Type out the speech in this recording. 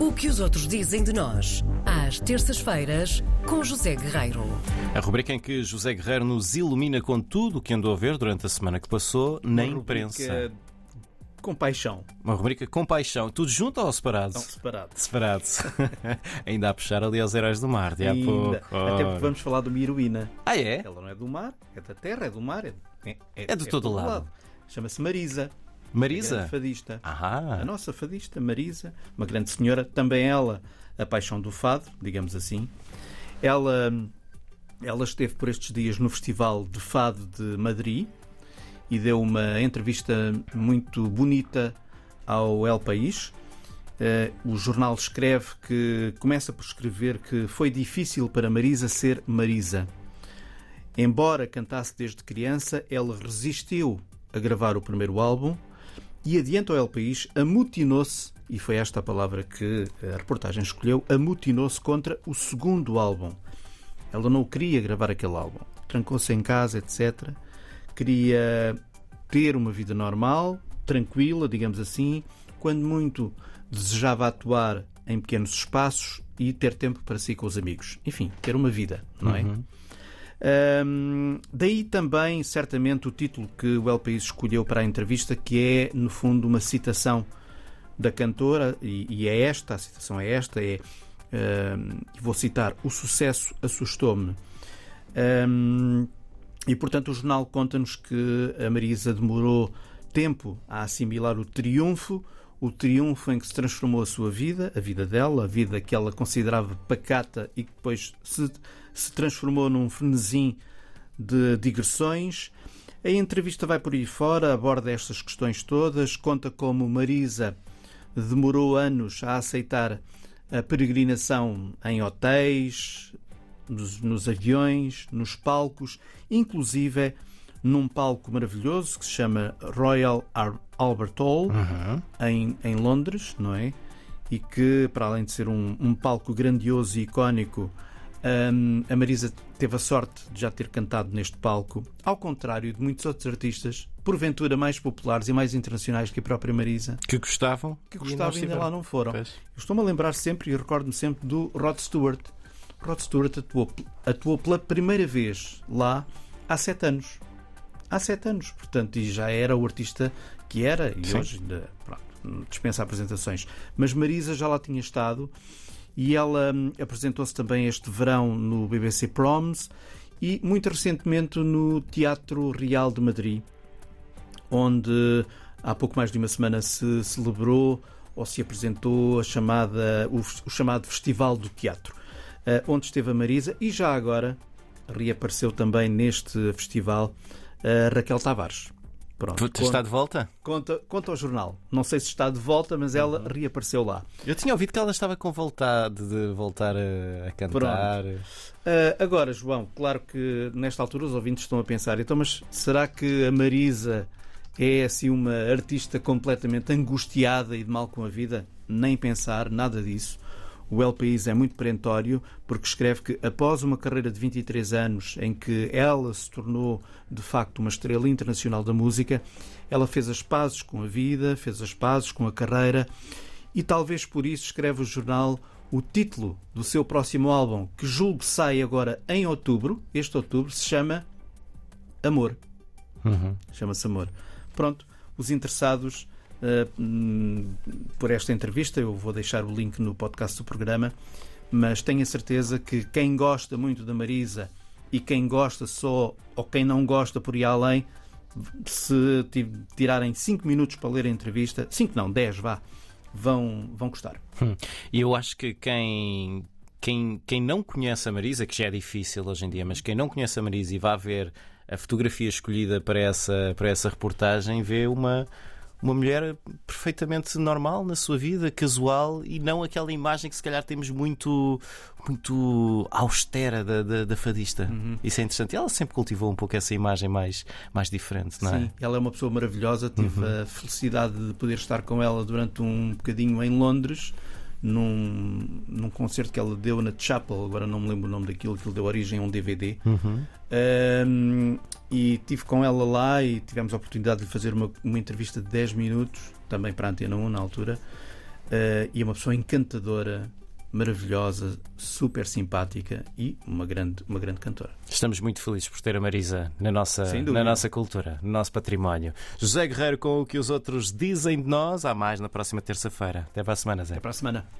O que os outros dizem de nós, às terças-feiras, com José Guerreiro. A rubrica em que José Guerreiro nos ilumina com tudo o que andou a ver durante a semana que passou na Uma imprensa. rubrica Com paixão. Uma rubrica com paixão. Tudo junto ou separado? Não, separado. Separado. Ainda a puxar ali aos heróis do mar, de há Ainda. pouco. Até Ora. porque vamos falar de uma heroína. Ah, é? Ela não é do mar, é da terra, é do mar. É, é, É de todo lado. Chama-se Marisa. A Marisa? fadista. A Ah, nossa fadista, Marisa, uma grande senhora, também ela, a paixão do fado, digamos assim. Ela, ela esteve por estes dias no Festival de Fado de Madrid e deu uma entrevista muito bonita ao El País. Eh, o jornal escreve que começa por escrever que foi difícil para Marisa ser Marisa. Embora cantasse desde criança, ela resistiu a gravar o primeiro álbum e adianta ao El País, amutinou-se, e foi esta a palavra que a reportagem escolheu, amutinou-se contra o segundo álbum. Ela não queria gravar aquele álbum. Trancou-se em casa, etc. Queria ter uma vida normal, tranquila, digamos assim, quando muito desejava atuar em pequenos espaços e ter tempo para si com os amigos. Enfim, ter uma vida, não é? Hum, daí também, certamente, o título que o El País escolheu para a entrevista, que é, no fundo, uma citação da cantora, e, e é esta, a citação é esta, é, hum, vou citar, o sucesso assustou-me. Hum, e, portanto, o jornal conta-nos que a Marisa demorou tempo a assimilar o triunfo, o triunfo em que se transformou a sua vida, a vida dela, a vida que ela considerava pacata e que depois se, se transformou num frenesim de digressões. A entrevista vai por aí fora, aborda estas questões todas, conta como Marisa demorou anos a aceitar a peregrinação em hotéis, nos, nos aviões, nos palcos, inclusive num palco maravilhoso que se chama Royal Albert Hall, em, em Londres, não é? E que, para além de ser um, um palco grandioso e icónico, hum, a Marisa teve a sorte de já ter cantado neste palco, ao contrário de muitos outros artistas, porventura mais populares e mais internacionais que a própria Marisa, que gostavam. que gostavam e ainda lá não foram. Estou-me a lembrar sempre e recordo-me sempre do Rod Stewart. Rod Stewart atuou, atuou pela primeira vez lá há sete anos. Há sete anos, portanto, e já era o artista que era, e Sim. hoje ainda pronto, dispensa apresentações. Mas Marisa já lá tinha estado e ela hum, apresentou-se também este verão no BBC Proms e muito recentemente no Teatro Real de Madrid, onde há pouco mais de uma semana se celebrou ou se apresentou a chamada, o, o chamado Festival do Teatro, eh, onde esteve a Marisa e já agora reapareceu também neste festival Raquel Tavares. Pronto, Tu está conta, de volta? conta, conta ao jornal. Não sei se está de volta, mas ela reapareceu lá. Eu tinha ouvido que ela estava com vontade de voltar a, a cantar. Ah, agora, João, claro que nesta altura os ouvintes estão a pensar, então, mas será que a Marisa é assim uma artista completamente angustiada e de mal com a vida? Nem pensar, nada disso. O El País é muito perentório porque escreve que após uma carreira de 23 anos em que ela se tornou de facto uma estrela internacional da música, ela fez as pazes com a vida, fez as pazes com a carreira e talvez por isso escreve o jornal o título do seu próximo álbum, que julgo sai agora em outubro, este outubro, se chama Amor. Uhum. Chama-se Amor. Pronto, os interessados eh, hum, por esta entrevista, eu vou deixar o link no podcast do programa, mas tenho a certeza que quem gosta muito da Marisa e quem gosta só, ou quem não gosta por ir além, se ti- tirarem 5 minutos para ler a entrevista, 5 não, 10 vá, vão, vão gostar. Hum. E eu acho que quem, quem, quem não conhece a Marisa, que já é difícil hoje em dia, mas quem não conhece a Marisa e vá ver a fotografia escolhida para essa, para essa reportagem, vê uma, uma mulher perfeitamente normal na sua vida, casual, e não aquela imagem que se calhar temos muito, muito austera da, da, da fadista. Isso é interessante. E ela sempre cultivou um pouco essa imagem mais, mais diferente, não é? Sim, ela é uma pessoa maravilhosa. Tive a felicidade de poder estar com ela durante um bocadinho em Londres, num, num concerto que ela deu na Chapel. Agora não me lembro o nome daquilo, que deu origem a um DVD. Uhum. Um, e tive com ela lá e tivemos a oportunidade de fazer uma, uma entrevista de 10 minutos, também para a Antena 1 na altura. Uh, e é uma pessoa encantadora, maravilhosa, super simpática e uma grande, uma grande cantora. Estamos muito felizes por ter a Marisa na nossa, na nossa cultura, no nosso património. José Guerreiro com o que os outros dizem de nós. Há mais na próxima terça-feira. Até para a semana, Zé. Até para a semana.